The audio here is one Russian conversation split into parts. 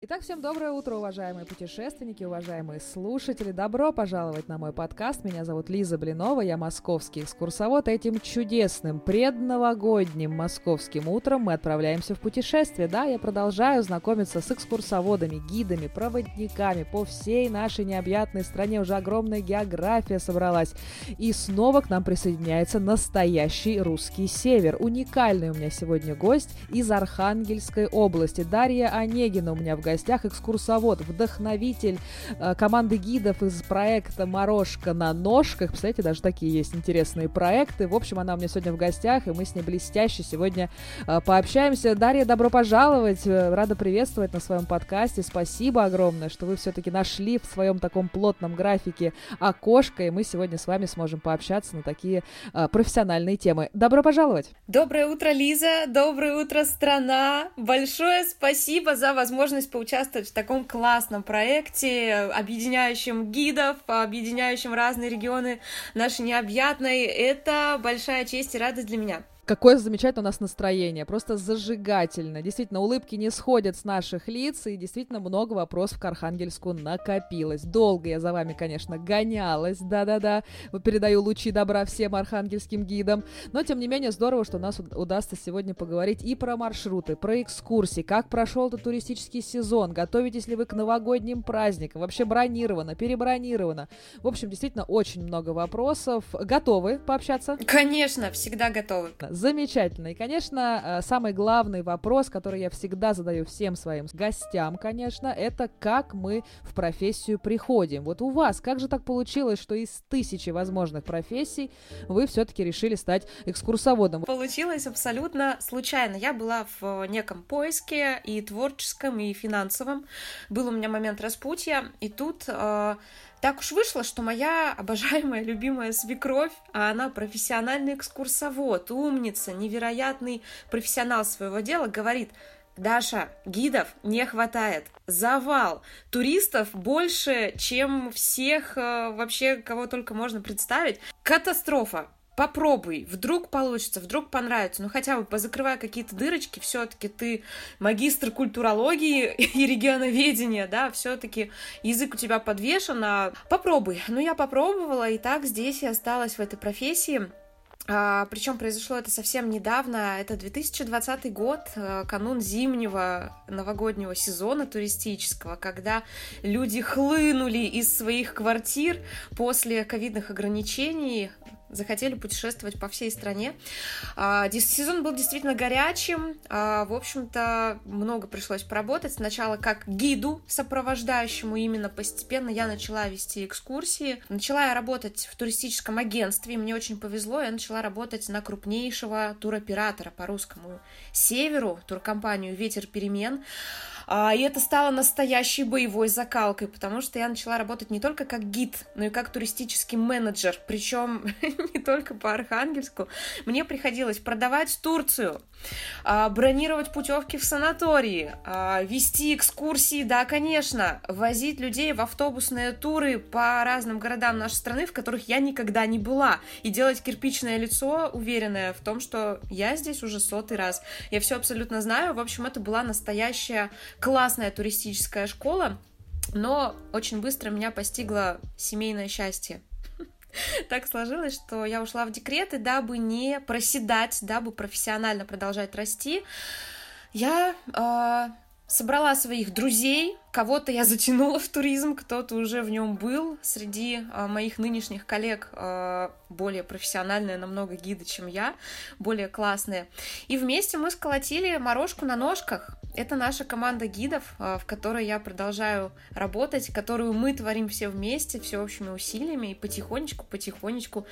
Итак, всем доброе утро, уважаемые путешественники, уважаемые слушатели. Добро пожаловать на мой подкаст. Меня зовут Лиза Блинова, я московский экскурсовод. Этим чудесным предновогодним московским утром мы отправляемся в путешествие. Да, я продолжаю знакомиться с экскурсоводами, гидами, проводниками по всей нашей необъятной стране. Уже огромная география собралась. И снова к нам присоединяется настоящий русский север. Уникальный у меня сегодня гость из Архангельской области. Дарья Онегина у меня в гостях экскурсовод, вдохновитель э, команды гидов из проекта «Морожка на ножках». Представляете, даже такие есть интересные проекты. В общем, она у меня сегодня в гостях, и мы с ней блестяще сегодня э, пообщаемся. Дарья, добро пожаловать. Э, рада приветствовать на своем подкасте. Спасибо огромное, что вы все-таки нашли в своем таком плотном графике окошко, и мы сегодня с вами сможем пообщаться на такие э, профессиональные темы. Добро пожаловать! Доброе утро, Лиза! Доброе утро, страна! Большое спасибо за возможность поучаствовать в таком классном проекте, объединяющем гидов, объединяющем разные регионы нашей необъятной. Это большая честь и радость для меня. Какое замечательное у нас настроение, просто зажигательно. Действительно, улыбки не сходят с наших лиц, и действительно много вопросов к Архангельску накопилось. Долго я за вами, конечно, гонялась, да-да-да. Передаю лучи добра всем архангельским гидам. Но, тем не менее, здорово, что у нас удастся сегодня поговорить и про маршруты, про экскурсии, как прошел этот туристический сезон, готовитесь ли вы к новогодним праздникам, вообще бронировано, перебронировано. В общем, действительно, очень много вопросов. Готовы пообщаться? Конечно, всегда готовы. Замечательно. И, конечно, э, самый главный вопрос, который я всегда задаю всем своим гостям, конечно, это как мы в профессию приходим. Вот у вас, как же так получилось, что из тысячи возможных профессий вы все-таки решили стать экскурсоводом? Получилось абсолютно случайно. Я была в неком поиске и творческом, и финансовом. Был у меня момент распутья, и тут э, так уж вышло, что моя обожаемая, любимая свекровь, а она профессиональный экскурсовод, умница, невероятный профессионал своего дела, говорит, Даша, гидов не хватает. Завал. Туристов больше, чем всех э, вообще, кого только можно представить. Катастрофа попробуй, вдруг получится, вдруг понравится, ну хотя бы позакрывая какие-то дырочки, все-таки ты магистр культурологии и регионоведения, да, все-таки язык у тебя подвешен, а попробуй. Ну я попробовала, и так здесь я осталась в этой профессии. А, причем произошло это совсем недавно. Это 2020 год, э, канун зимнего новогоднего сезона туристического, когда люди хлынули из своих квартир после ковидных ограничений, захотели путешествовать по всей стране. А, сезон был действительно горячим. А, в общем-то, много пришлось поработать. Сначала как гиду сопровождающему именно постепенно я начала вести экскурсии. Начала я работать в туристическом агентстве. Мне очень повезло. Я начала работать на крупнейшего туроператора по русскому северу, туркомпанию «Ветер перемен». А, и это стало настоящей боевой закалкой, потому что я начала работать не только как гид, но и как туристический менеджер, причем не только по Архангельску. Мне приходилось продавать Турцию, а, бронировать путевки в санатории, а, вести экскурсии, да, конечно, возить людей в автобусные туры по разным городам нашей страны, в которых я никогда не была, и делать кирпичное лицо, уверенное в том, что я здесь уже сотый раз. Я все абсолютно знаю. В общем, это была настоящая классная туристическая школа, но очень быстро меня постигло семейное счастье. Так сложилось, что я ушла в декрет, и дабы не проседать, дабы профессионально продолжать расти, я э, собрала своих друзей, Кого-то я затянула в туризм, кто-то уже в нем был. Среди э, моих нынешних коллег э, более профессиональные намного гиды, чем я, более классные. И вместе мы сколотили морожку на ножках. Это наша команда гидов, э, в которой я продолжаю работать, которую мы творим все вместе, все общими усилиями, и потихонечку-потихонечку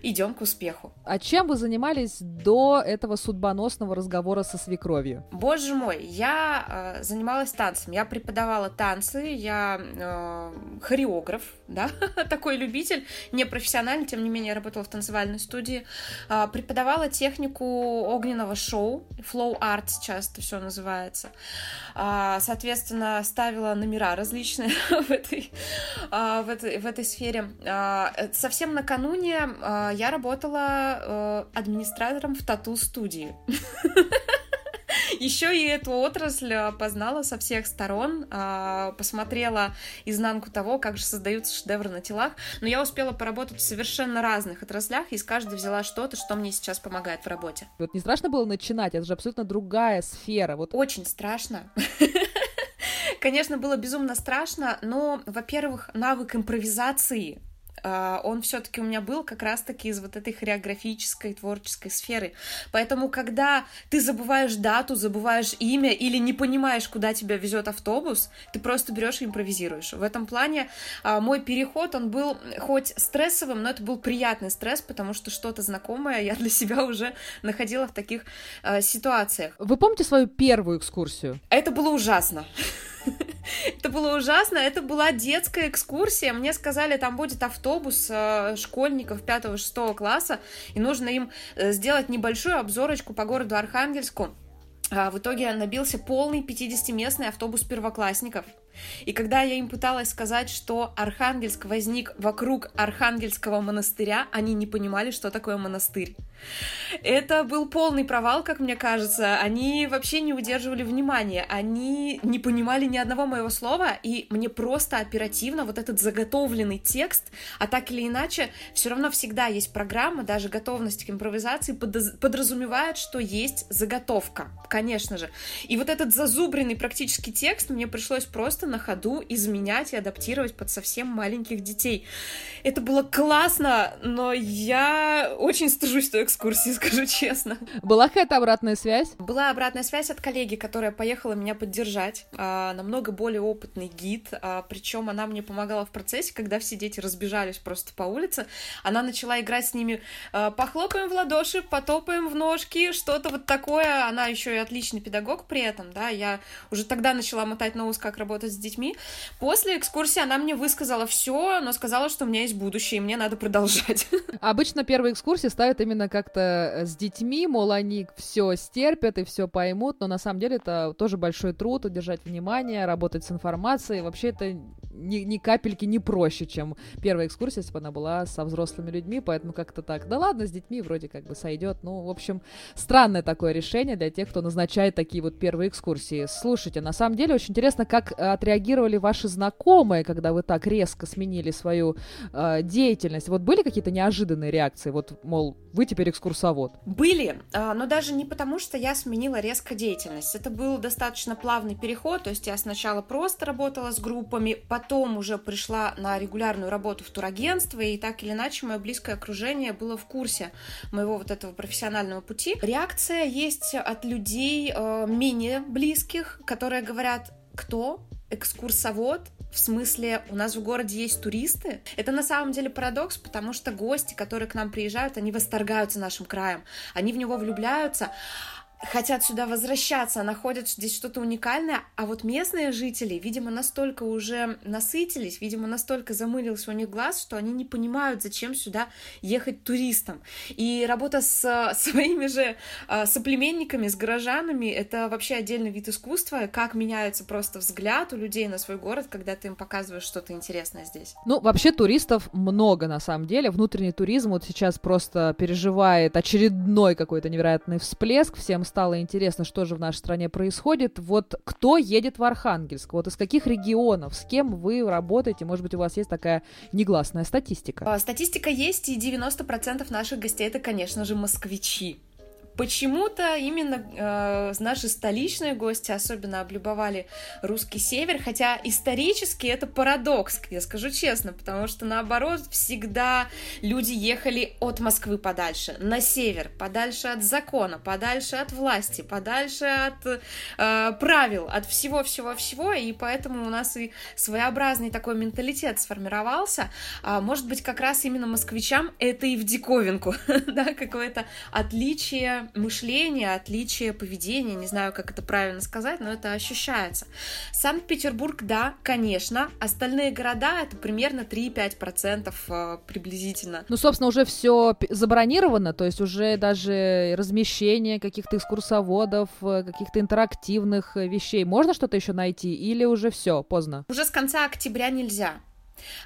идем к успеху. А чем вы занимались до этого судьбоносного разговора со свекровью? Боже мой, я занималась танцем, я преподавала танцы, я э, хореограф, да, такой любитель, не профессиональный, тем не менее, я работала в танцевальной студии, э, преподавала технику огненного шоу, flow art сейчас это все называется, э, соответственно, ставила номера различные в этой, э, в этой, в этой сфере. Э, совсем накануне э, я работала э, администратором в тату-студии. еще и эту отрасль познала со всех сторон, а, посмотрела изнанку того, как же создаются шедевры на телах, но я успела поработать в совершенно разных отраслях, и с каждой взяла что-то, что мне сейчас помогает в работе. Вот не страшно было начинать, это же абсолютно другая сфера. Вот. Очень страшно. Конечно, было безумно страшно, но, во-первых, навык импровизации а, он все-таки у меня был как раз-таки из вот этой хореографической, творческой сферы. Поэтому, когда ты забываешь дату, забываешь имя или не понимаешь, куда тебя везет автобус, ты просто берешь и импровизируешь. В этом плане а, мой переход, он был хоть стрессовым, но это был приятный стресс, потому что что-то знакомое я для себя уже находила в таких а, ситуациях. Вы помните свою первую экскурсию? Это было ужасно. Это было ужасно. Это была детская экскурсия. Мне сказали, там будет автобус э, школьников 5-6 класса, и нужно им э, сделать небольшую обзорочку по городу Архангельску. А в итоге набился полный 50-местный автобус первоклассников. И когда я им пыталась сказать, что Архангельск возник вокруг Архангельского монастыря, они не понимали, что такое монастырь. Это был полный провал, как мне кажется. Они вообще не удерживали внимания, они не понимали ни одного моего слова, и мне просто оперативно вот этот заготовленный текст, а так или иначе, все равно всегда есть программа, даже готовность к импровизации подразумевает, что есть заготовка, конечно же. И вот этот зазубренный практически текст мне пришлось просто на ходу изменять и адаптировать под совсем маленьких детей. Это было классно, но я очень стыжусь той экскурсии, скажу честно. Была какая-то обратная связь? Была обратная связь от коллеги, которая поехала меня поддержать. А, намного более опытный гид, а, причем она мне помогала в процессе, когда все дети разбежались просто по улице. Она начала играть с ними, а, похлопаем в ладоши, потопаем в ножки, что-то вот такое. Она еще и отличный педагог при этом, да. Я уже тогда начала мотать на ус, как работать с детьми. После экскурсии она мне высказала все, но сказала, что у меня есть будущее, и мне надо продолжать. Обычно первые экскурсии ставят именно как-то э, с детьми, мол, они все стерпят и все поймут, но на самом деле это тоже большой труд, удержать внимание, работать с информацией. Вообще это ни, ни капельки не проще, чем первая экскурсия, если бы она была со взрослыми людьми, поэтому как-то так, да ладно, с детьми вроде как бы сойдет. Ну, в общем, странное такое решение для тех, кто назначает такие вот первые экскурсии. Слушайте, на самом деле очень интересно, как отреагировали ваши знакомые, когда вы так резко сменили свою э, деятельность. Вот были какие-то неожиданные реакции? Вот, мол, вы теперь экскурсовод. Были, а, но даже не потому, что я сменила резко деятельность. Это был достаточно плавный переход, то есть я сначала просто работала с группами, потом уже пришла на регулярную работу в турагентство, и так или иначе мое близкое окружение было в курсе моего вот этого профессионального пути. Реакция есть от людей э, менее близких, которые говорят, кто? Экскурсовод, в смысле, у нас в городе есть туристы. Это на самом деле парадокс, потому что гости, которые к нам приезжают, они восторгаются нашим краем, они в него влюбляются, хотят сюда возвращаться, находят здесь что-то уникальное, а вот местные жители, видимо, настолько уже насытились, видимо, настолько замылился у них глаз, что они не понимают, зачем сюда ехать туристам. И работа с своими же э, соплеменниками, с горожанами, это вообще отдельный вид искусства, как меняется просто взгляд у людей на свой город, когда ты им показываешь что-то интересное здесь. Ну, вообще туристов много на самом деле, внутренний туризм вот сейчас просто переживает очередной какой-то невероятный всплеск, всем стало интересно, что же в нашей стране происходит. Вот кто едет в Архангельск? Вот из каких регионов? С кем вы работаете? Может быть, у вас есть такая негласная статистика? А, статистика есть, и 90% наших гостей это, конечно же, москвичи. Почему-то именно э, наши столичные гости особенно облюбовали русский север, хотя исторически это парадокс, я скажу честно, потому что наоборот всегда люди ехали от Москвы подальше, на север, подальше от закона, подальше от власти, подальше от э, правил, от всего-всего-всего, и поэтому у нас и своеобразный такой менталитет сформировался. А, может быть, как раз именно москвичам это и в диковинку, да, какое-то отличие мышления, отличие поведения, не знаю, как это правильно сказать, но это ощущается. Санкт-Петербург, да, конечно, остальные города это примерно 3-5% э, приблизительно. Ну, собственно, уже все забронировано, то есть уже даже размещение каких-то экскурсоводов, э, каких-то интерактивных э, вещей. Можно что-то еще найти или уже все, поздно? Уже с конца октября нельзя.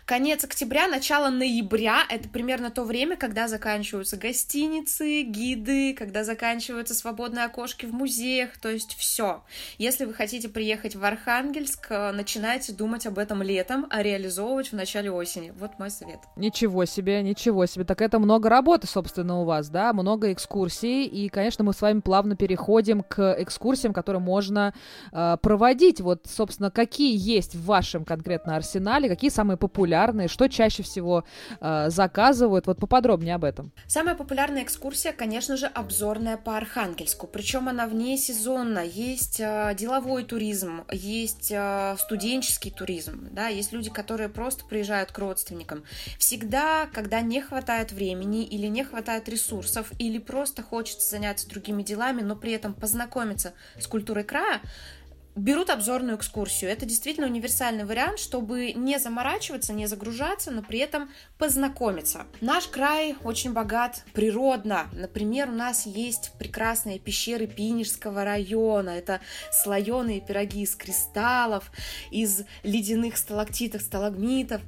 Конец октября, начало ноября — это примерно то время, когда заканчиваются гостиницы, гиды, когда заканчиваются свободные окошки в музеях, то есть все. Если вы хотите приехать в Архангельск, э, начинайте думать об этом летом, а реализовывать в начале осени. Вот мой совет. Ничего себе, ничего себе. Так это много работы, собственно, у вас, да? Много экскурсий, и, конечно, мы с вами плавно переходим к экскурсиям, которые можно э, проводить. Вот, собственно, какие есть в вашем конкретно арсенале, какие самые популярные, что чаще всего э, заказывают? Вот поподробнее об этом. Самая популярная экскурсия, конечно же, обзорная по Архангельску. Причем она вне сезонна. Есть э, деловой туризм, есть э, студенческий туризм, да, есть люди, которые просто приезжают к родственникам. Всегда, когда не хватает времени или не хватает ресурсов, или просто хочется заняться другими делами, но при этом познакомиться с культурой края, берут обзорную экскурсию. Это действительно универсальный вариант, чтобы не заморачиваться, не загружаться, но при этом познакомиться. Наш край очень богат природно. Например, у нас есть прекрасные пещеры Пинежского района. Это слоеные пироги из кристаллов, из ледяных сталактитов, сталагмитов,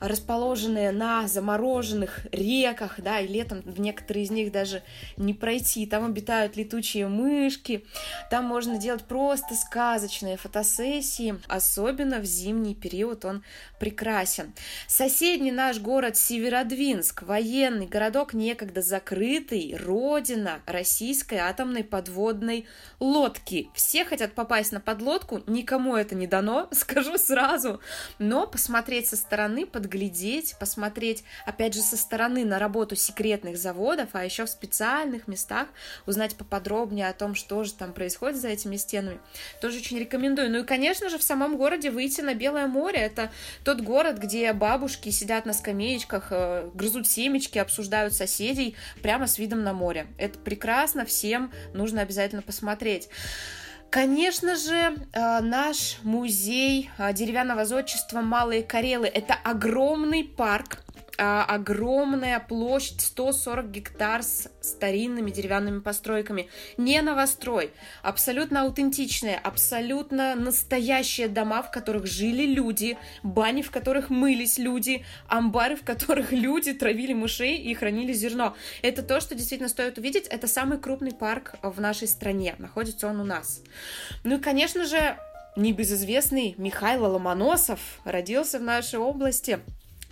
расположенные на замороженных реках, да, и летом в некоторые из них даже не пройти. Там обитают летучие мышки, там можно делать просто сказки, сказочные фотосессии, особенно в зимний период он прекрасен. Соседний наш город Северодвинск, военный городок, некогда закрытый, родина российской атомной подводной лодки. Все хотят попасть на подлодку, никому это не дано, скажу сразу, но посмотреть со стороны, подглядеть, посмотреть, опять же, со стороны на работу секретных заводов, а еще в специальных местах, узнать поподробнее о том, что же там происходит за этими стенами, тоже очень рекомендую. Ну и, конечно же, в самом городе выйти на Белое море. Это тот город, где бабушки сидят на скамеечках, э, грызут семечки, обсуждают соседей прямо с видом на море. Это прекрасно, всем нужно обязательно посмотреть. Конечно же, э, наш музей э, деревянного зодчества Малые Карелы – это огромный парк, а, огромная площадь, 140 гектар с старинными деревянными постройками. Не новострой, абсолютно аутентичные, абсолютно настоящие дома, в которых жили люди, бани, в которых мылись люди, амбары, в которых люди травили мышей и хранили зерно. Это то, что действительно стоит увидеть. Это самый крупный парк в нашей стране. Находится он у нас. Ну и, конечно же, небезызвестный Михаил Ломоносов родился в нашей области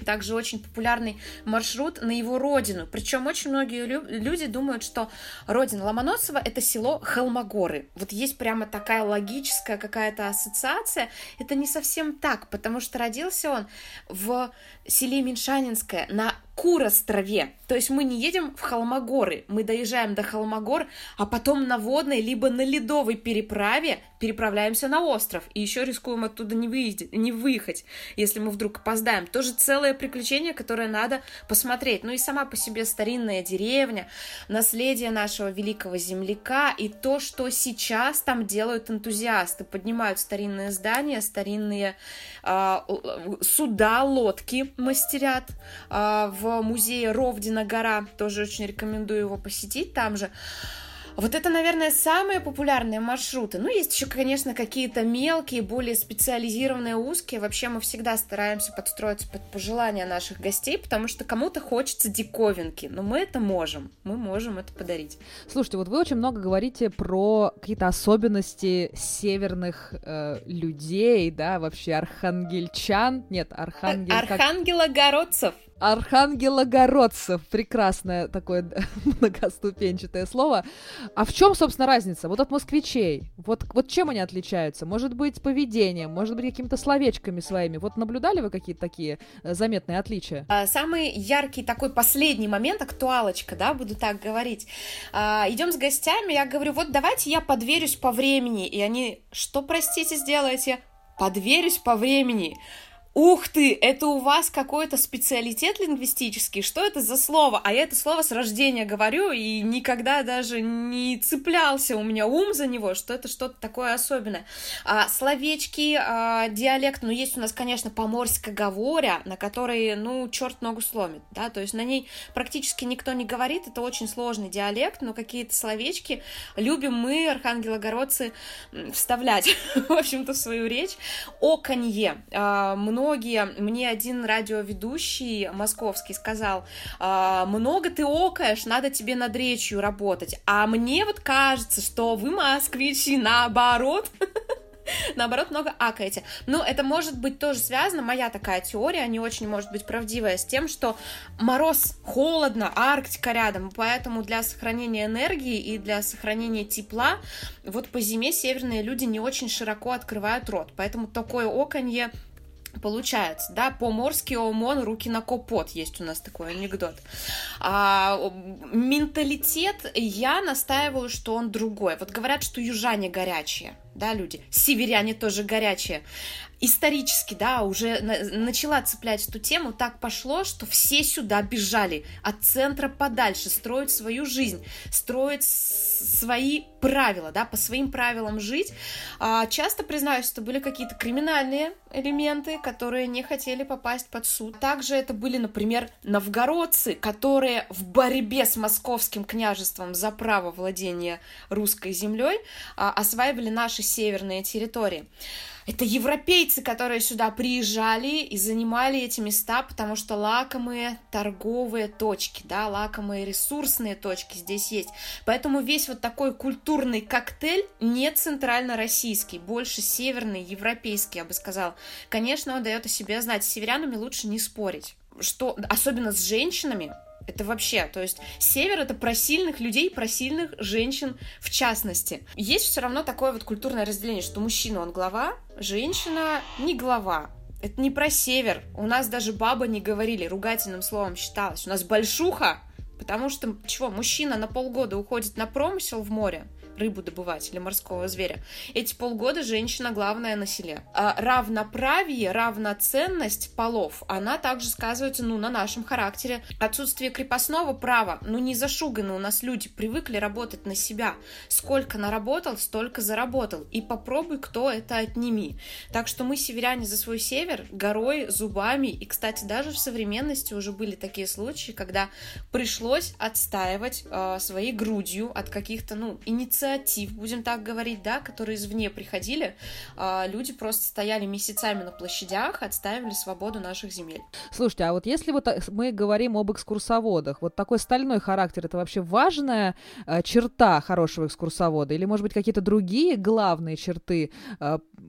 также очень популярный маршрут на его родину. Причем очень многие люди думают, что родина Ломоносова — это село Холмогоры. Вот есть прямо такая логическая какая-то ассоциация. Это не совсем так, потому что родился он в селе Меньшанинское на Курострове. То есть мы не едем в Холмогоры, мы доезжаем до Холмогор, а потом на водной либо на ледовой переправе переправляемся на остров и еще рискуем оттуда не, выездить, не выехать, если мы вдруг опоздаем. Тоже целое приключение, которое надо посмотреть. Ну и сама по себе старинная деревня, наследие нашего великого земляка и то, что сейчас там делают энтузиасты. Поднимают старинные здания, старинные э, суда, лодки мастерят э, в в музее Ровдина гора, тоже очень рекомендую его посетить там же. Вот это, наверное, самые популярные маршруты. Ну, есть еще, конечно, какие-то мелкие, более специализированные, узкие. Вообще мы всегда стараемся подстроиться под пожелания наших гостей, потому что кому-то хочется диковинки. Но мы это можем. Мы можем это подарить. Слушайте, вот вы очень много говорите про какие-то особенности северных э, людей, да, вообще архангельчан. Нет, архангел... Архангелогородцев. Архангелогородцев. Прекрасное такое многоступенчатое слово. А в чем, собственно, разница? Вот от москвичей. Вот, вот чем они отличаются? Может быть, поведением, может быть, какими-то словечками своими. Вот наблюдали вы какие-то такие э, заметные отличия? А, самый яркий такой последний момент, актуалочка, да, буду так говорить. А, идем с гостями, я говорю, вот давайте я подверюсь по времени. И они, что, простите, сделаете? Подверюсь по времени. Ух ты, это у вас какой-то специалитет лингвистический? Что это за слово? А я это слово с рождения говорю и никогда даже не цеплялся у меня ум за него, что это что-то такое особенное. А, словечки, а, диалект, ну, есть у нас, конечно, поморская говоря, на которой, ну, черт ногу сломит, да, то есть на ней практически никто не говорит, это очень сложный диалект, но какие-то словечки любим мы, архангелогородцы, вставлять, в общем-то, в свою речь. Оконье. А, много многие, мне один радиоведущий московский сказал, «А, много ты окаешь, надо тебе над речью работать, а мне вот кажется, что вы, москвичи, наоборот, наоборот, много акаете. Но это может быть тоже связано, моя такая теория, не очень может быть правдивая, с тем, что мороз, холодно, Арктика рядом, поэтому для сохранения энергии и для сохранения тепла вот по зиме северные люди не очень широко открывают рот, поэтому такое оконье получается, да, по-морски ОМОН, руки на копот, есть у нас такой анекдот. А, менталитет, я настаиваю, что он другой. Вот говорят, что южане горячие, да, люди, северяне тоже горячие исторически, да, уже на, начала цеплять эту тему, так пошло, что все сюда бежали от центра подальше, строить свою жизнь, строить свои правила, да, по своим правилам жить. А, часто, признаюсь, это были какие-то криминальные элементы, которые не хотели попасть под суд. Также это были, например, новгородцы, которые в борьбе с московским княжеством за право владения русской землей а, осваивали наши северные территории. Это европейцы, которые сюда приезжали и занимали эти места, потому что лакомые торговые точки, да, лакомые ресурсные точки здесь есть. Поэтому весь вот такой культурный коктейль не центрально-российский, больше северный, европейский, я бы сказала. Конечно, он дает о себе знать. С северянами лучше не спорить что особенно с женщинами, это вообще, то есть север это про сильных людей, про сильных женщин в частности. Есть все равно такое вот культурное разделение, что мужчина он глава, женщина не глава. Это не про север. У нас даже баба не говорили, ругательным словом считалось. У нас большуха, потому что, чего, мужчина на полгода уходит на промысел в море, рыбу добывать или морского зверя. Эти полгода женщина главная на селе. А равноправие, равноценность полов, она также сказывается, ну, на нашем характере. Отсутствие крепостного права, ну, не зашуганы у нас люди, привыкли работать на себя. Сколько наработал, столько заработал. И попробуй, кто это отними. Так что мы, северяне, за свой север горой, зубами. И, кстати, даже в современности уже были такие случаи, когда пришлось отстаивать э, своей грудью от каких-то, ну, инициатив инициатив, будем так говорить, да, которые извне приходили, а, люди просто стояли месяцами на площадях, отстаивали свободу наших земель. Слушайте, а вот если вот э, мы говорим об экскурсоводах, вот такой стальной характер, это вообще важная э, черта хорошего экскурсовода? Или, может быть, какие-то другие главные черты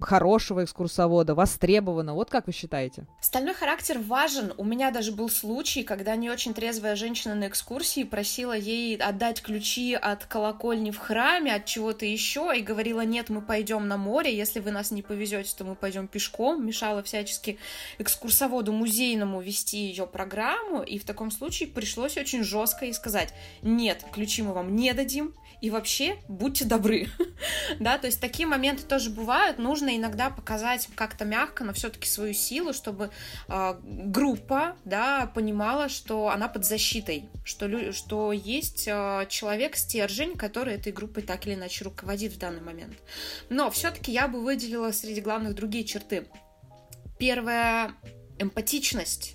хорошего экскурсовода, востребовано? Вот как вы считаете? Стальной характер важен. У меня даже был случай, когда не очень трезвая женщина на экскурсии просила ей отдать ключи от колокольни в храме, нами от чего-то еще и говорила, нет, мы пойдем на море, если вы нас не повезете, то мы пойдем пешком, мешала всячески экскурсоводу музейному вести ее программу, и в таком случае пришлось очень жестко и сказать, нет, ключи мы вам не дадим, и вообще будьте добры, да, то есть такие моменты тоже бывают, нужно иногда показать как-то мягко, но все-таки свою силу, чтобы э, группа, да, понимала, что она под защитой, что, что есть э, человек, стержень, который этой группой так или иначе руководит в данный момент. Но все-таки я бы выделила среди главных другие черты. Первая — эмпатичность.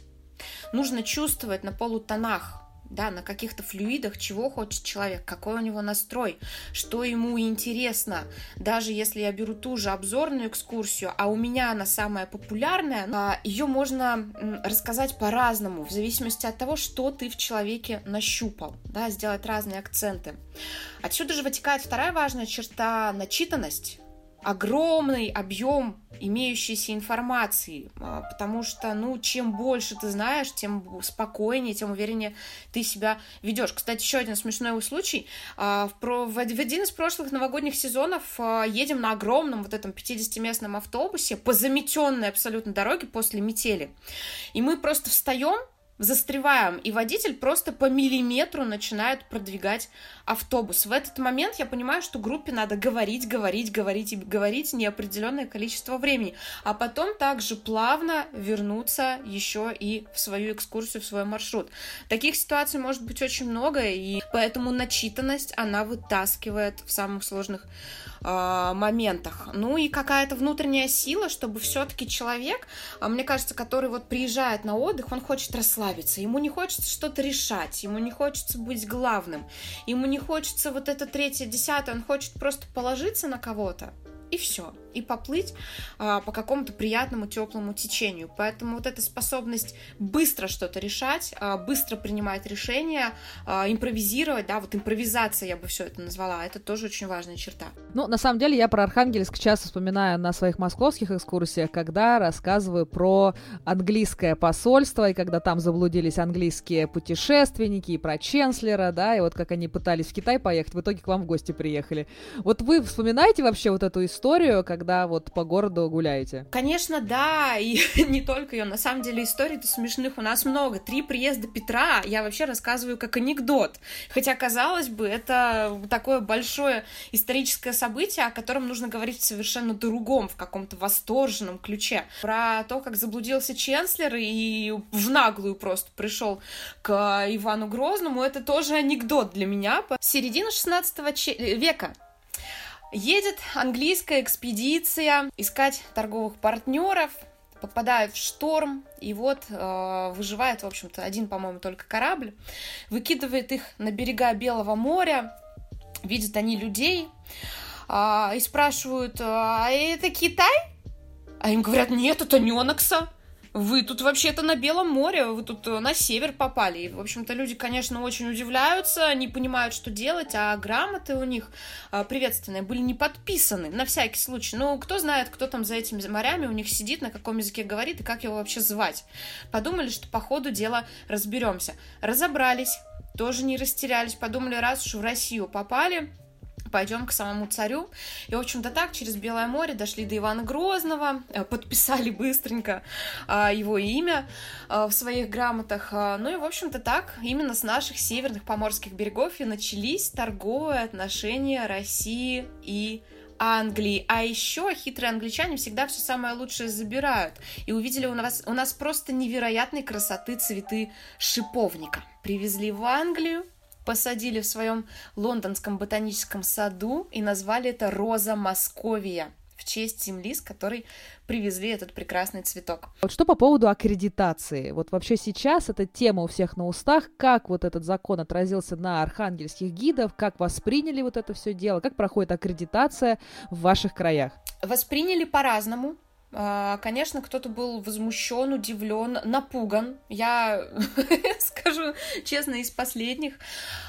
Нужно чувствовать на полутонах, да, на каких-то флюидах, чего хочет человек, какой у него настрой, что ему интересно. Даже если я беру ту же обзорную экскурсию, а у меня она самая популярная, а, ее можно рассказать по-разному, в зависимости от того, что ты в человеке нащупал, да, сделать разные акценты. Отсюда же вытекает вторая важная черта – начитанность огромный объем имеющейся информации, а, потому что, ну, чем больше ты знаешь, тем спокойнее, тем увереннее ты себя ведешь. Кстати, еще один смешной случай. А, в один из прошлых новогодних сезонов а, едем на огромном вот этом 50-местном автобусе по заметенной абсолютно дороге после метели. И мы просто встаем, застреваем, и водитель просто по миллиметру начинает продвигать автобус. В этот момент я понимаю, что группе надо говорить, говорить, говорить и говорить неопределенное количество времени, а потом также плавно вернуться еще и в свою экскурсию, в свой маршрут. Таких ситуаций может быть очень много, и поэтому начитанность, она вытаскивает в самых сложных э, моментах. Ну и какая-то внутренняя сила, чтобы все-таки человек, э, мне кажется, который вот приезжает на отдых, он хочет расслабиться, ему не хочется что-то решать, ему не хочется быть главным, ему не хочется вот это третье, десятое, он хочет просто положиться на кого-то, и все. И поплыть а, по какому-то приятному теплому течению. Поэтому вот эта способность быстро что-то решать, а, быстро принимать решения, а, импровизировать, да, вот импровизация я бы все это назвала, это тоже очень важная черта. Ну, на самом деле, я про Архангельск часто вспоминаю на своих московских экскурсиях, когда рассказываю про английское посольство, и когда там заблудились английские путешественники, и про Ченслера, да, и вот как они пытались в Китай поехать, в итоге к вам в гости приехали. Вот вы вспоминаете вообще вот эту историю, когда вот по городу гуляете? Конечно, да, и не только ее. На самом деле историй-то смешных у нас много. Три приезда Петра я вообще рассказываю как анекдот. Хотя, казалось бы, это такое большое историческое событие, о котором нужно говорить совершенно другом, в каком-то восторженном ключе. Про то, как заблудился Ченслер и в наглую просто пришел к Ивану Грозному, это тоже анекдот для меня. Середина 16 века Едет английская экспедиция искать торговых партнеров, попадают в шторм, и вот э, выживает, в общем-то, один, по-моему, только корабль, выкидывает их на берега Белого моря, видят они людей, э, и спрашивают, а это Китай? А им говорят, нет, это Ненокса. Вы тут вообще-то на Белом море, вы тут э, на север попали. И, в общем-то, люди, конечно, очень удивляются, не понимают, что делать, а грамоты у них а, приветственные были не подписаны, на всякий случай. Ну, кто знает, кто там за этими морями у них сидит, на каком языке говорит и как его вообще звать. Подумали, что по ходу дела разберемся. Разобрались, тоже не растерялись, подумали, раз уж в Россию попали, пойдем к самому царю. И, в общем-то, так через Белое море дошли до Ивана Грозного, э, подписали быстренько а, его имя а, в своих грамотах. А, ну и, в общем-то, так именно с наших северных поморских берегов и начались торговые отношения России и Англии. А еще хитрые англичане всегда все самое лучшее забирают. И увидели у нас, у нас просто невероятной красоты цветы шиповника. Привезли в Англию, посадили в своем лондонском ботаническом саду и назвали это «Роза Московия» в честь земли, с которой привезли этот прекрасный цветок. Вот что по поводу аккредитации? Вот вообще сейчас эта тема у всех на устах. Как вот этот закон отразился на архангельских гидов? Как восприняли вот это все дело? Как проходит аккредитация в ваших краях? Восприняли по-разному. А, конечно, кто-то был возмущен, удивлен, напуган. Я скажу честно, из последних.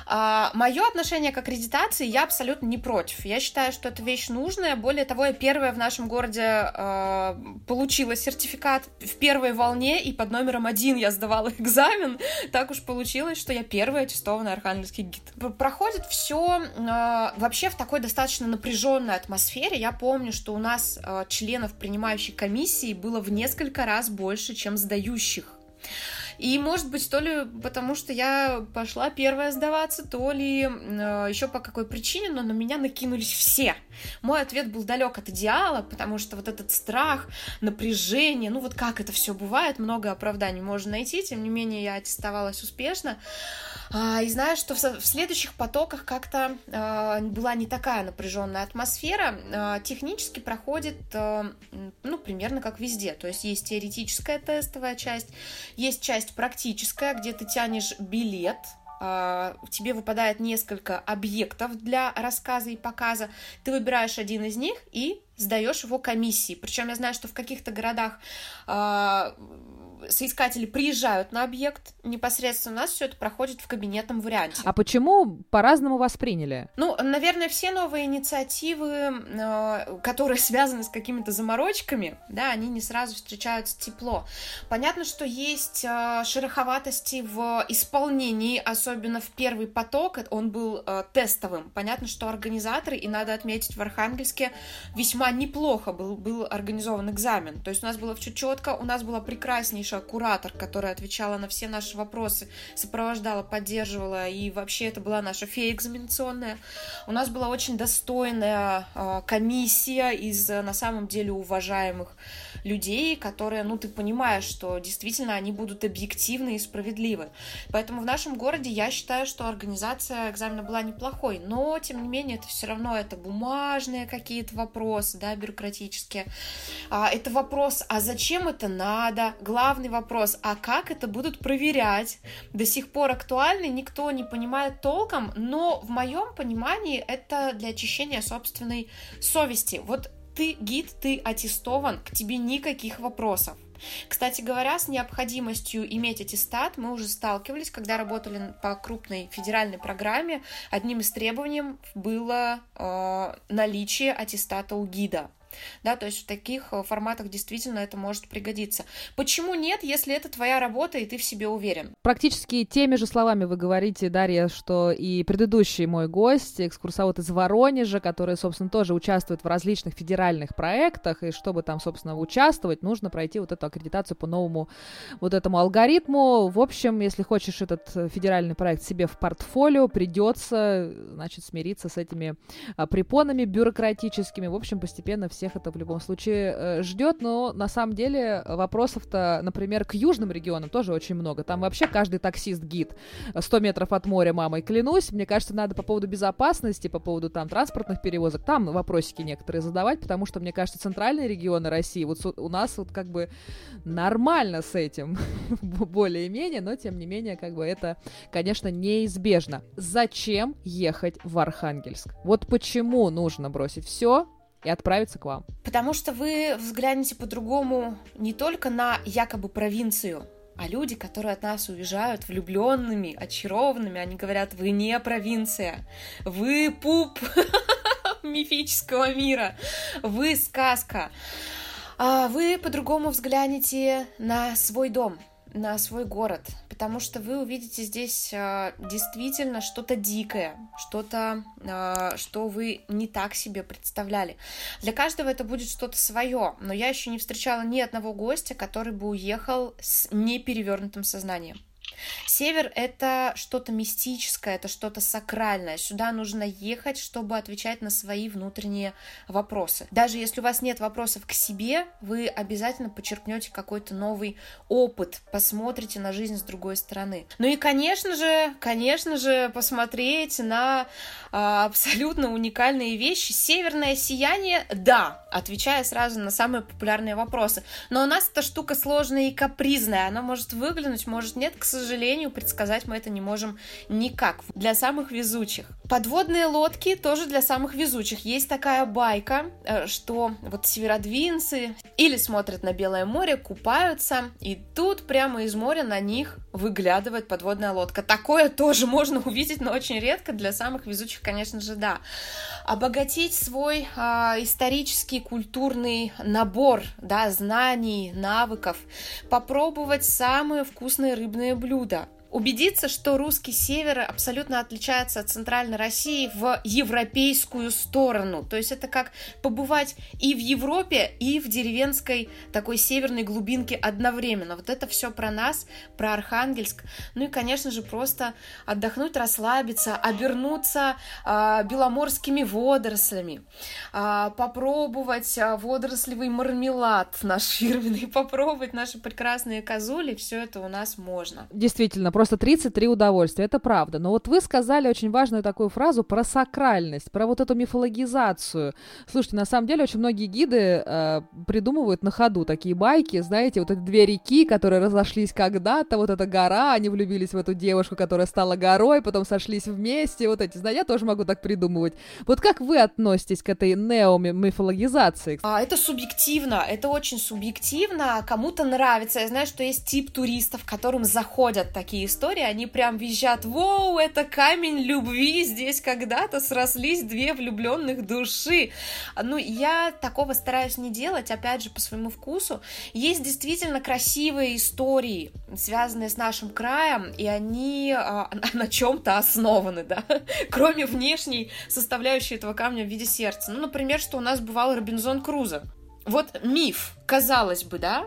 А, Мое отношение к аккредитации я абсолютно не против. Я считаю, что это вещь нужная. Более того, я первая в нашем городе а, получила сертификат в первой волне, и под номером один я сдавала экзамен. Так уж получилось, что я первый аттестованный архангельский гид. Проходит все вообще в такой достаточно напряженной атмосфере. Я помню, что у нас членов принимающей комиссии было в несколько раз больше, чем сдающих. И, может быть, то ли потому, что я пошла первая сдаваться, то ли э, еще по какой причине, но на меня накинулись все. Мой ответ был далек от идеала, потому что вот этот страх, напряжение, ну вот как это все бывает, много оправданий можно найти, тем не менее я аттестовалась успешно. А, и знаю, что в следующих потоках как-то а, была не такая напряженная атмосфера. А, технически проходит, ну, примерно как везде. То есть есть теоретическая тестовая часть, есть часть практическая, где ты тянешь билет, тебе выпадает несколько объектов для рассказа и показа, ты выбираешь один из них и сдаешь его комиссии. Причем я знаю, что в каких-то городах соискатели приезжают на объект, непосредственно у нас все это проходит в кабинетном варианте. А почему по-разному восприняли? Ну, наверное, все новые инициативы, э, которые связаны с какими-то заморочками, да, они не сразу встречаются тепло. Понятно, что есть э, шероховатости в исполнении, особенно в первый поток, он был э, тестовым. Понятно, что организаторы, и надо отметить, в Архангельске весьма неплохо был, был организован экзамен. То есть у нас было все четко, у нас была прекраснейшая наша куратор, которая отвечала на все наши вопросы, сопровождала, поддерживала, и вообще это была наша фея экзаменационная. У нас была очень достойная э, комиссия из, на самом деле, уважаемых людей, которые, ну, ты понимаешь, что действительно они будут объективны и справедливы. Поэтому в нашем городе я считаю, что организация экзамена была неплохой, но, тем не менее, это все равно это бумажные какие-то вопросы, да, бюрократические. А, это вопрос, а зачем это надо? Главный вопрос, а как это будут проверять? До сих пор актуальный, никто не понимает толком, но в моем понимании это для очищения собственной совести. Вот ты гид, ты аттестован, к тебе никаких вопросов. Кстати говоря, с необходимостью иметь аттестат мы уже сталкивались, когда работали по крупной федеральной программе. Одним из требований было э, наличие аттестата у гида да, то есть в таких э, форматах действительно это может пригодиться. Почему нет, если это твоя работа, и ты в себе уверен? Практически теми же словами вы говорите, Дарья, что и предыдущий мой гость, экскурсовод из Воронежа, который, собственно, тоже участвует в различных федеральных проектах, и чтобы там, собственно, участвовать, нужно пройти вот эту аккредитацию по новому вот этому алгоритму. В общем, если хочешь этот федеральный проект себе в портфолио, придется, значит, смириться с этими а, препонами бюрократическими. В общем, постепенно все всех это в любом случае э, ждет, но на самом деле вопросов-то, например, к южным регионам тоже очень много. Там вообще каждый таксист-гид 100 метров от моря, мамой клянусь. Мне кажется, надо по поводу безопасности, по поводу там транспортных перевозок, там вопросики некоторые задавать, потому что, мне кажется, центральные регионы России, вот у нас вот как бы нормально с этим, более-менее, но тем не менее, как бы это, конечно, неизбежно. Зачем ехать в Архангельск? Вот почему нужно бросить все, и отправиться к вам. Потому что вы взглянете по-другому не только на якобы провинцию, а люди, которые от нас уезжают влюбленными, очарованными, они говорят, вы не провинция, вы пуп мифического мира, вы сказка. А вы по-другому взглянете на свой дом, на свой город, потому что вы увидите здесь э, действительно что-то дикое, что-то, э, что вы не так себе представляли. Для каждого это будет что-то свое, но я еще не встречала ни одного гостя, который бы уехал с неперевернутым сознанием. Север — это что-то мистическое, это что-то сакральное. Сюда нужно ехать, чтобы отвечать на свои внутренние вопросы. Даже если у вас нет вопросов к себе, вы обязательно подчеркнете какой-то новый опыт, посмотрите на жизнь с другой стороны. Ну и, конечно же, конечно же, посмотреть на а, абсолютно уникальные вещи. Северное сияние, да, отвечая сразу на самые популярные вопросы. Но у нас эта штука сложная и капризная. Она может выглянуть, может нет, к сожалению сожалению, предсказать мы это не можем никак. Для самых везучих. Подводные лодки тоже для самых везучих. Есть такая байка, э, что вот северодвинцы или смотрят на Белое море, купаются, и тут прямо из моря на них выглядывает подводная лодка. Такое тоже можно увидеть, но очень редко. Для самых везучих, конечно же, да. Обогатить свой а, исторический, культурный набор да, знаний, навыков, попробовать самые вкусные рыбные блюда – убедиться, что русский север абсолютно отличается от центральной России в европейскую сторону. То есть это как побывать и в Европе, и в деревенской такой северной глубинке одновременно. Вот это все про нас, про Архангельск. Ну и, конечно же, просто отдохнуть, расслабиться, обернуться э, беломорскими водорослями, э, попробовать э, водорослевый мармелад наш фирменный, попробовать наши прекрасные козули. Все это у нас можно. Действительно, просто 33 удовольствия, это правда. Но вот вы сказали очень важную такую фразу про сакральность, про вот эту мифологизацию. Слушайте, на самом деле очень многие гиды э, придумывают на ходу такие байки, знаете, вот эти две реки, которые разошлись когда-то, вот эта гора, они влюбились в эту девушку, которая стала горой, потом сошлись вместе, вот эти, знаете, я тоже могу так придумывать. Вот как вы относитесь к этой неомифологизации? А, это субъективно, это очень субъективно, кому-то нравится. Я знаю, что есть тип туристов, которым заходят такие истории, они прям визжат, воу, это камень любви, здесь когда-то срослись две влюбленных души. Ну, я такого стараюсь не делать, опять же, по своему вкусу. Есть действительно красивые истории, связанные с нашим краем, и они а, на чем-то основаны, да, кроме внешней составляющей этого камня в виде сердца. Ну, например, что у нас бывал Робинзон Крузо. Вот миф, казалось бы, да?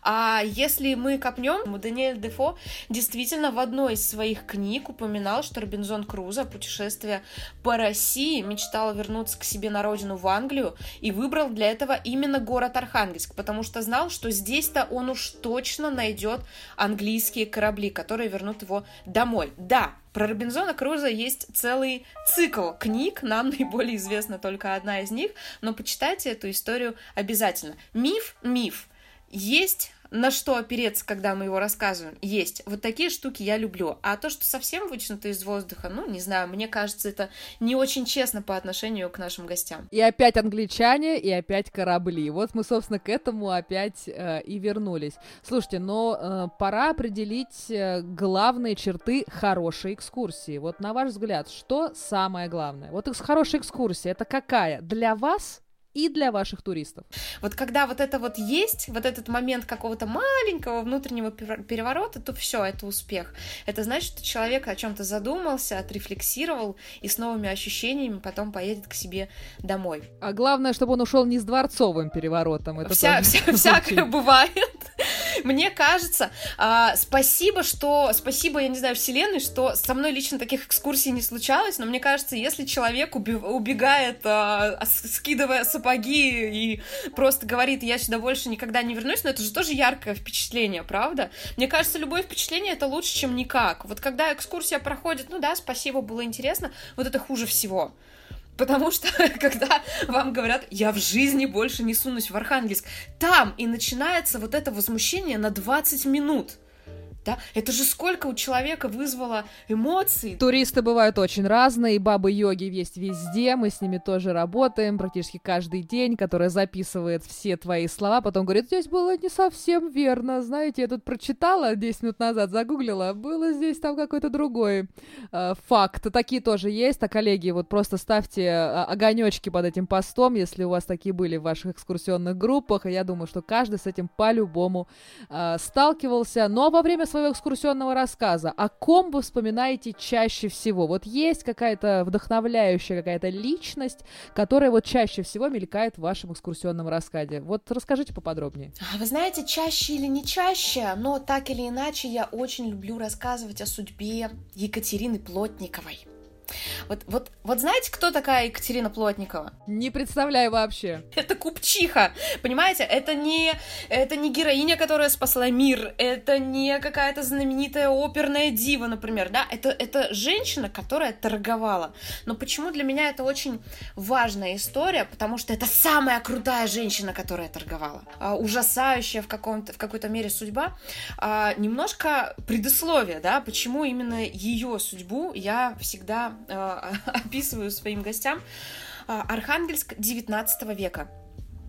А если мы копнем, Даниэль Дефо действительно в одной из своих книг упоминал, что Робинзон Крузо, путешествие по России, мечтал вернуться к себе на родину в Англию и выбрал для этого именно город Архангельск, потому что знал, что здесь-то он уж точно найдет английские корабли, которые вернут его домой. Да, про Робинзона Круза есть целый цикл книг, нам наиболее известна только одна из них, но почитайте эту историю обязательно. Миф — миф. есть на что опереться, когда мы его рассказываем, есть. Вот такие штуки я люблю. А то, что совсем вытянуто из воздуха, ну, не знаю, мне кажется, это не очень честно по отношению к нашим гостям. И опять англичане, и опять корабли. Вот мы, собственно, к этому опять э, и вернулись. Слушайте, но э, пора определить э, главные черты хорошей экскурсии. Вот на ваш взгляд, что самое главное? Вот хорошая экскурсия, это какая? Для вас и для ваших туристов. Вот когда вот это вот есть, вот этот момент какого-то маленького внутреннего переворота, то все, это успех. Это значит, что человек о чем-то задумался, отрефлексировал и с новыми ощущениями потом поедет к себе домой. А главное, чтобы он ушел не с дворцовым переворотом. Это вся, вся, всякое бывает. Мне кажется, а, спасибо, что спасибо, я не знаю, Вселенной, что со мной лично таких экскурсий не случалось, но мне кажется, если человек убегает, а, скидывая сапоги и просто говорит, я сюда больше никогда не вернусь, но это же тоже яркое впечатление, правда? Мне кажется, любое впечатление это лучше, чем никак. Вот когда экскурсия проходит, ну да, спасибо, было интересно, вот это хуже всего. Потому что, когда вам говорят, я в жизни больше не сунусь в Архангельск, там и начинается вот это возмущение на 20 минут да? Это же сколько у человека вызвало эмоций. Туристы бывают очень разные, бабы-йоги есть везде, мы с ними тоже работаем практически каждый день, которая записывает все твои слова, потом говорит, здесь было не совсем верно, знаете, я тут прочитала 10 минут назад, загуглила, было здесь там какой-то другой э, факт. Такие тоже есть, а коллеги, вот просто ставьте э, огонечки под этим постом, если у вас такие были в ваших экскурсионных группах, и я думаю, что каждый с этим по-любому э, сталкивался. Но во время своего экскурсионного рассказа, о ком вы вспоминаете чаще всего? Вот есть какая-то вдохновляющая какая-то личность, которая вот чаще всего мелькает в вашем экскурсионном рассказе. Вот расскажите поподробнее. А вы знаете, чаще или не чаще, но так или иначе я очень люблю рассказывать о судьбе Екатерины Плотниковой. Вот, вот, вот знаете, кто такая Екатерина Плотникова? Не представляю вообще. Это купчиха, понимаете? Это не, это не героиня, которая спасла мир, это не какая-то знаменитая оперная дива, например, да? Это, это женщина, которая торговала. Но почему для меня это очень важная история? Потому что это самая крутая женщина, которая торговала. А, ужасающая в, каком-то, в какой-то мере судьба. А, немножко предисловие, да, почему именно ее судьбу я всегда описываю своим гостям. Э, Архангельск 19 века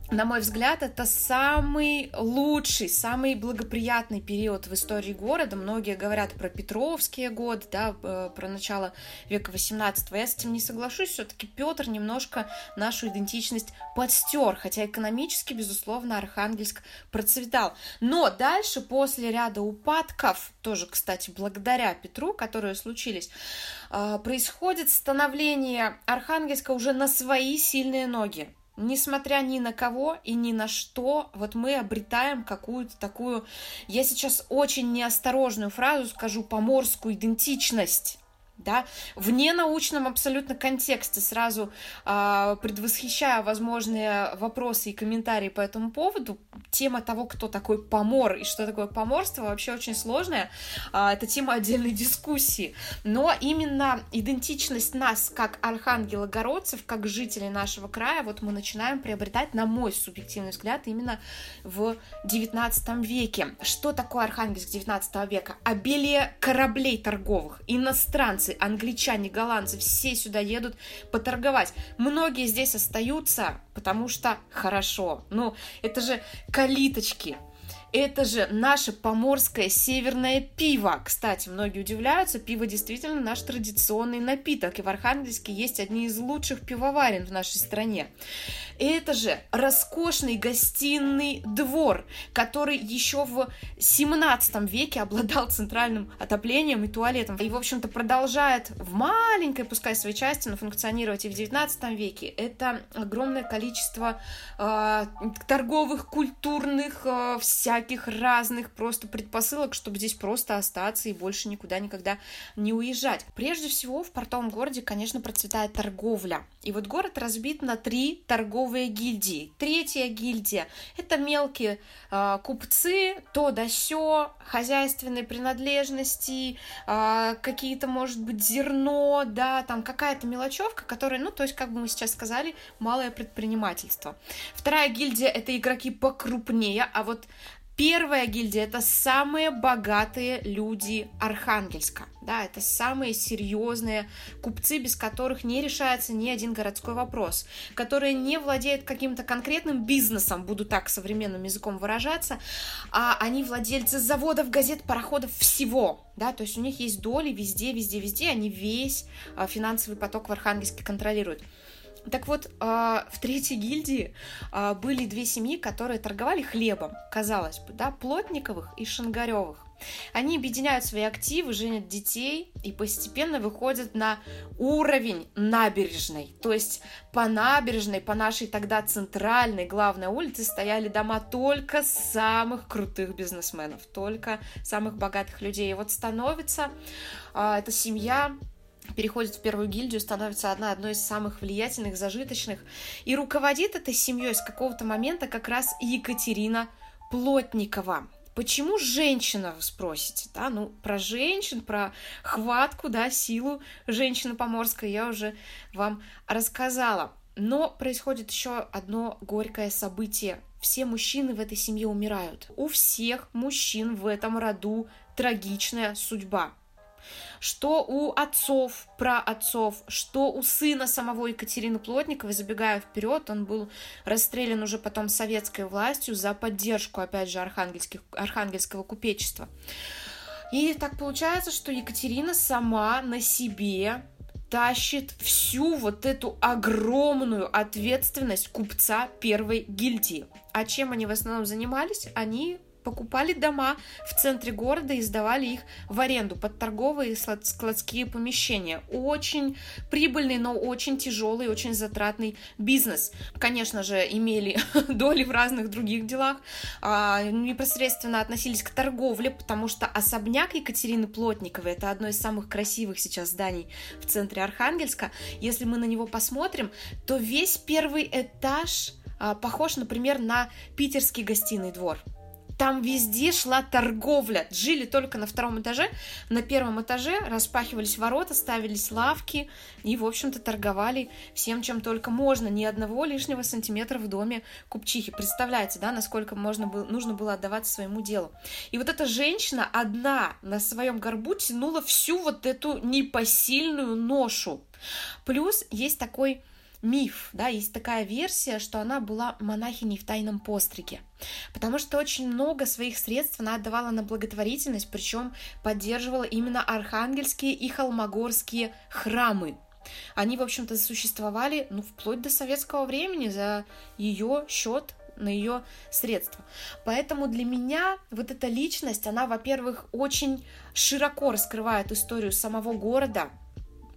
на мой взгляд, это самый лучший, самый благоприятный период в истории города. Многие говорят про Петровские годы, да, э, про начало века 18 Я с этим не соглашусь. Все-таки Петр немножко нашу идентичность подстер, хотя экономически, безусловно, Архангельск процветал. Но дальше, после ряда упадков, тоже, кстати, благодаря Петру, которые случились, э, происходит становление Архангельска уже на свои сильные ноги несмотря ни на кого и ни на что, вот мы обретаем какую-то такую, я сейчас очень неосторожную фразу скажу, поморскую идентичность да, в ненаучном абсолютно контексте, сразу э, предвосхищая возможные вопросы и комментарии по этому поводу, тема того, кто такой помор и что такое поморство, вообще очень сложная, э, это тема отдельной дискуссии, но именно идентичность нас как архангелогородцев, как жителей нашего края, вот мы начинаем приобретать, на мой субъективный взгляд, именно в 19 веке. Что такое Архангельск 19 века? Обилие кораблей торговых, иностранцев, немцы, англичане, голландцы, все сюда едут поторговать. Многие здесь остаются, потому что хорошо. Ну, это же калиточки, это же наше поморское северное пиво. Кстати, многие удивляются, пиво действительно наш традиционный напиток, и в Архангельске есть одни из лучших пивоварен в нашей стране. Это же роскошный гостиный двор, который еще в 17 веке обладал центральным отоплением и туалетом. И, в общем-то, продолжает в маленькой, пускай своей части, но функционировать и в 19 веке. Это огромное количество э, торговых, культурных, э, всяких разных просто предпосылок, чтобы здесь просто остаться и больше никуда никогда не уезжать. Прежде всего, в портовом городе, конечно, процветает торговля. И вот город разбит на три торговые гильдии. Третья гильдия – это мелкие э, купцы, то да сё, хозяйственные принадлежности, э, какие-то, может быть, зерно, да, там какая-то мелочевка, которая, ну, то есть, как бы мы сейчас сказали, малое предпринимательство. Вторая гильдия – это игроки покрупнее, а вот Первая гильдия это самые богатые люди Архангельска. Да, это самые серьезные купцы, без которых не решается ни один городской вопрос, которые не владеют каким-то конкретным бизнесом, буду так современным языком выражаться, а они владельцы заводов, газет, пароходов, всего. Да, то есть у них есть доли везде, везде, везде, они весь а, финансовый поток в Архангельске контролируют. Так вот, а, в третьей гильдии а, были две семьи, которые торговали хлебом, казалось бы, да, Плотниковых и Шангаревых. Они объединяют свои активы, женят детей и постепенно выходят на уровень набережной. То есть по набережной, по нашей тогда центральной главной улице стояли дома только самых крутых бизнесменов, только самых богатых людей. И вот становится э, эта семья переходит в первую гильдию, становится одна одной из самых влиятельных, зажиточных. И руководит этой семьей с какого-то момента как раз Екатерина Плотникова. Почему женщина, вы спросите, да, ну, про женщин, про хватку, да, силу женщины поморской я уже вам рассказала. Но происходит еще одно горькое событие. Все мужчины в этой семье умирают. У всех мужчин в этом роду трагичная судьба что у отцов, про отцов, что у сына самого Екатерины Плотниковой, забегая вперед, он был расстрелян уже потом советской властью за поддержку, опять же, архангельских, архангельского купечества. И так получается, что Екатерина сама на себе тащит всю вот эту огромную ответственность купца первой гильдии. А чем они в основном занимались? Они покупали дома в центре города и сдавали их в аренду под торговые складские помещения. Очень прибыльный, но очень тяжелый, очень затратный бизнес. Конечно же, имели доли в разных других делах, а, непосредственно относились к торговле, потому что особняк Екатерины Плотниковой это одно из самых красивых сейчас зданий в центре Архангельска. Если мы на него посмотрим, то весь первый этаж а, похож, например, на питерский гостиный двор. Там везде шла торговля. Жили только на втором этаже. На первом этаже распахивались ворота, ставились лавки и, в общем-то, торговали всем, чем только можно. Ни одного лишнего сантиметра в доме купчихи. Представляете, да, насколько можно было, нужно было отдаваться своему делу. И вот эта женщина одна на своем горбу тянула всю вот эту непосильную ношу. Плюс есть такой миф, да, есть такая версия, что она была монахиней в тайном постриге, потому что очень много своих средств она отдавала на благотворительность, причем поддерживала именно архангельские и холмогорские храмы. Они, в общем-то, существовали, ну, вплоть до советского времени за ее счет на ее средства. Поэтому для меня вот эта личность, она, во-первых, очень широко раскрывает историю самого города,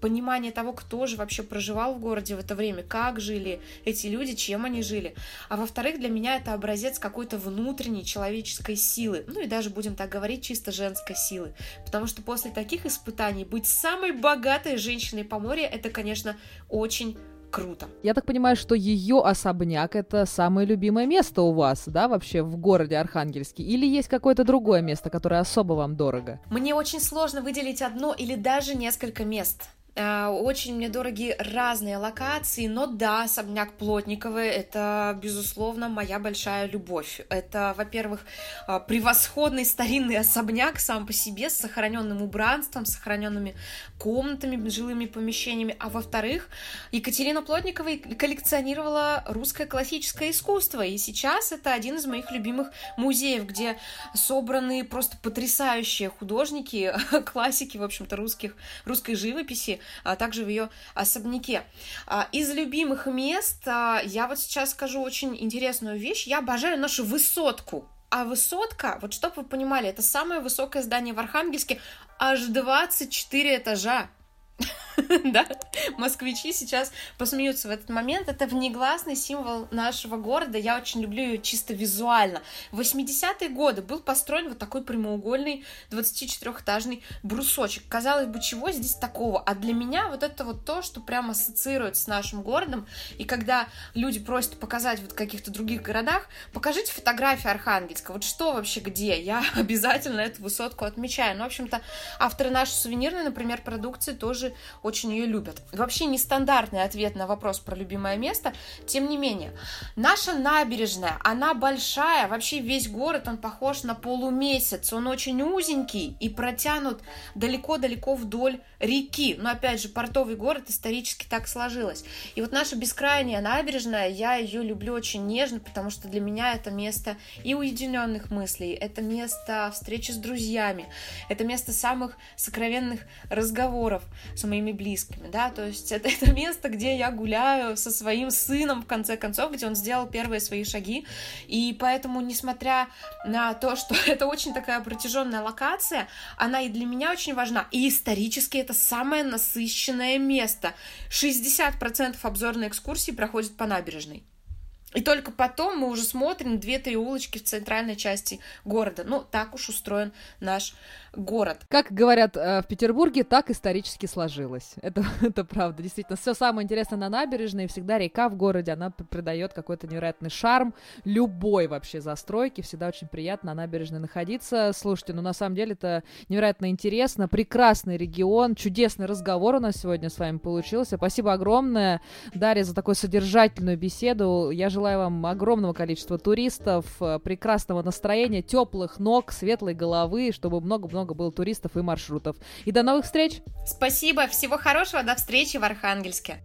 понимание того, кто же вообще проживал в городе в это время, как жили эти люди, чем они жили. А во-вторых, для меня это образец какой-то внутренней человеческой силы, ну и даже, будем так говорить, чисто женской силы. Потому что после таких испытаний быть самой богатой женщиной по море, это, конечно, очень круто. Я так понимаю, что ее особняк это самое любимое место у вас, да, вообще в городе Архангельске? Или есть какое-то другое место, которое особо вам дорого? Мне очень сложно выделить одно или даже несколько мест. Э, очень мне дороги разные локации, но да, особняк Плотниковой — это, безусловно, моя большая любовь. Это, во-первых, э, превосходный старинный особняк сам по себе с сохраненным убранством, с сохраненными комнатами, жилыми помещениями, а во-вторых, Екатерина Плотникова коллекционировала русское классическое искусство, и сейчас это один из моих любимых музеев, где собраны просто потрясающие художники, классики, в общем-то, русских, русской живописи, а также в ее особняке. А, из любимых мест а, я вот сейчас скажу очень интересную вещь. Я обожаю нашу высотку. А высотка, вот чтобы вы понимали, это самое высокое здание в Архангельске, аж 24 этажа. да, москвичи сейчас посмеются в этот момент. Это внегласный символ нашего города. Я очень люблю ее чисто визуально. В 80-е годы был построен вот такой прямоугольный 24-этажный брусочек. Казалось бы, чего здесь такого? А для меня вот это вот то, что прямо ассоциируется с нашим городом. И когда люди просят показать вот в каких-то других городах, покажите фотографии Архангельска. Вот что вообще где? Я обязательно эту высотку отмечаю. Ну, в общем-то, авторы нашей сувенирной, например, продукции тоже очень ее любят. Вообще нестандартный ответ на вопрос про любимое место, тем не менее. Наша набережная, она большая, вообще весь город, он похож на полумесяц, он очень узенький и протянут далеко-далеко вдоль реки. Но опять же, портовый город исторически так сложилось. И вот наша бескрайняя набережная, я ее люблю очень нежно, потому что для меня это место и уединенных мыслей, это место встречи с друзьями, это место самых сокровенных разговоров с моими близкими, да, то есть это, это место, где я гуляю со своим сыном, в конце концов, где он сделал первые свои шаги, и поэтому, несмотря на то, что это очень такая протяженная локация, она и для меня очень важна, и исторически это самое насыщенное место. 60% обзорной экскурсии проходит по набережной. И только потом мы уже смотрим две-три улочки в центральной части города. Ну, так уж устроен наш город. Как говорят э, в Петербурге, так исторически сложилось. Это, это правда, действительно. Все самое интересное на набережной, всегда река в городе, она придает какой-то невероятный шарм любой вообще застройки. Всегда очень приятно на набережной находиться. Слушайте, ну на самом деле это невероятно интересно. Прекрасный регион, чудесный разговор у нас сегодня с вами получился. Спасибо огромное, Дарья, за такую содержательную беседу. Я желаю вам огромного количества туристов, э, прекрасного настроения, теплых ног, светлой головы, чтобы много-много много было туристов и маршрутов. И до новых встреч! Спасибо, всего хорошего, до встречи в Архангельске!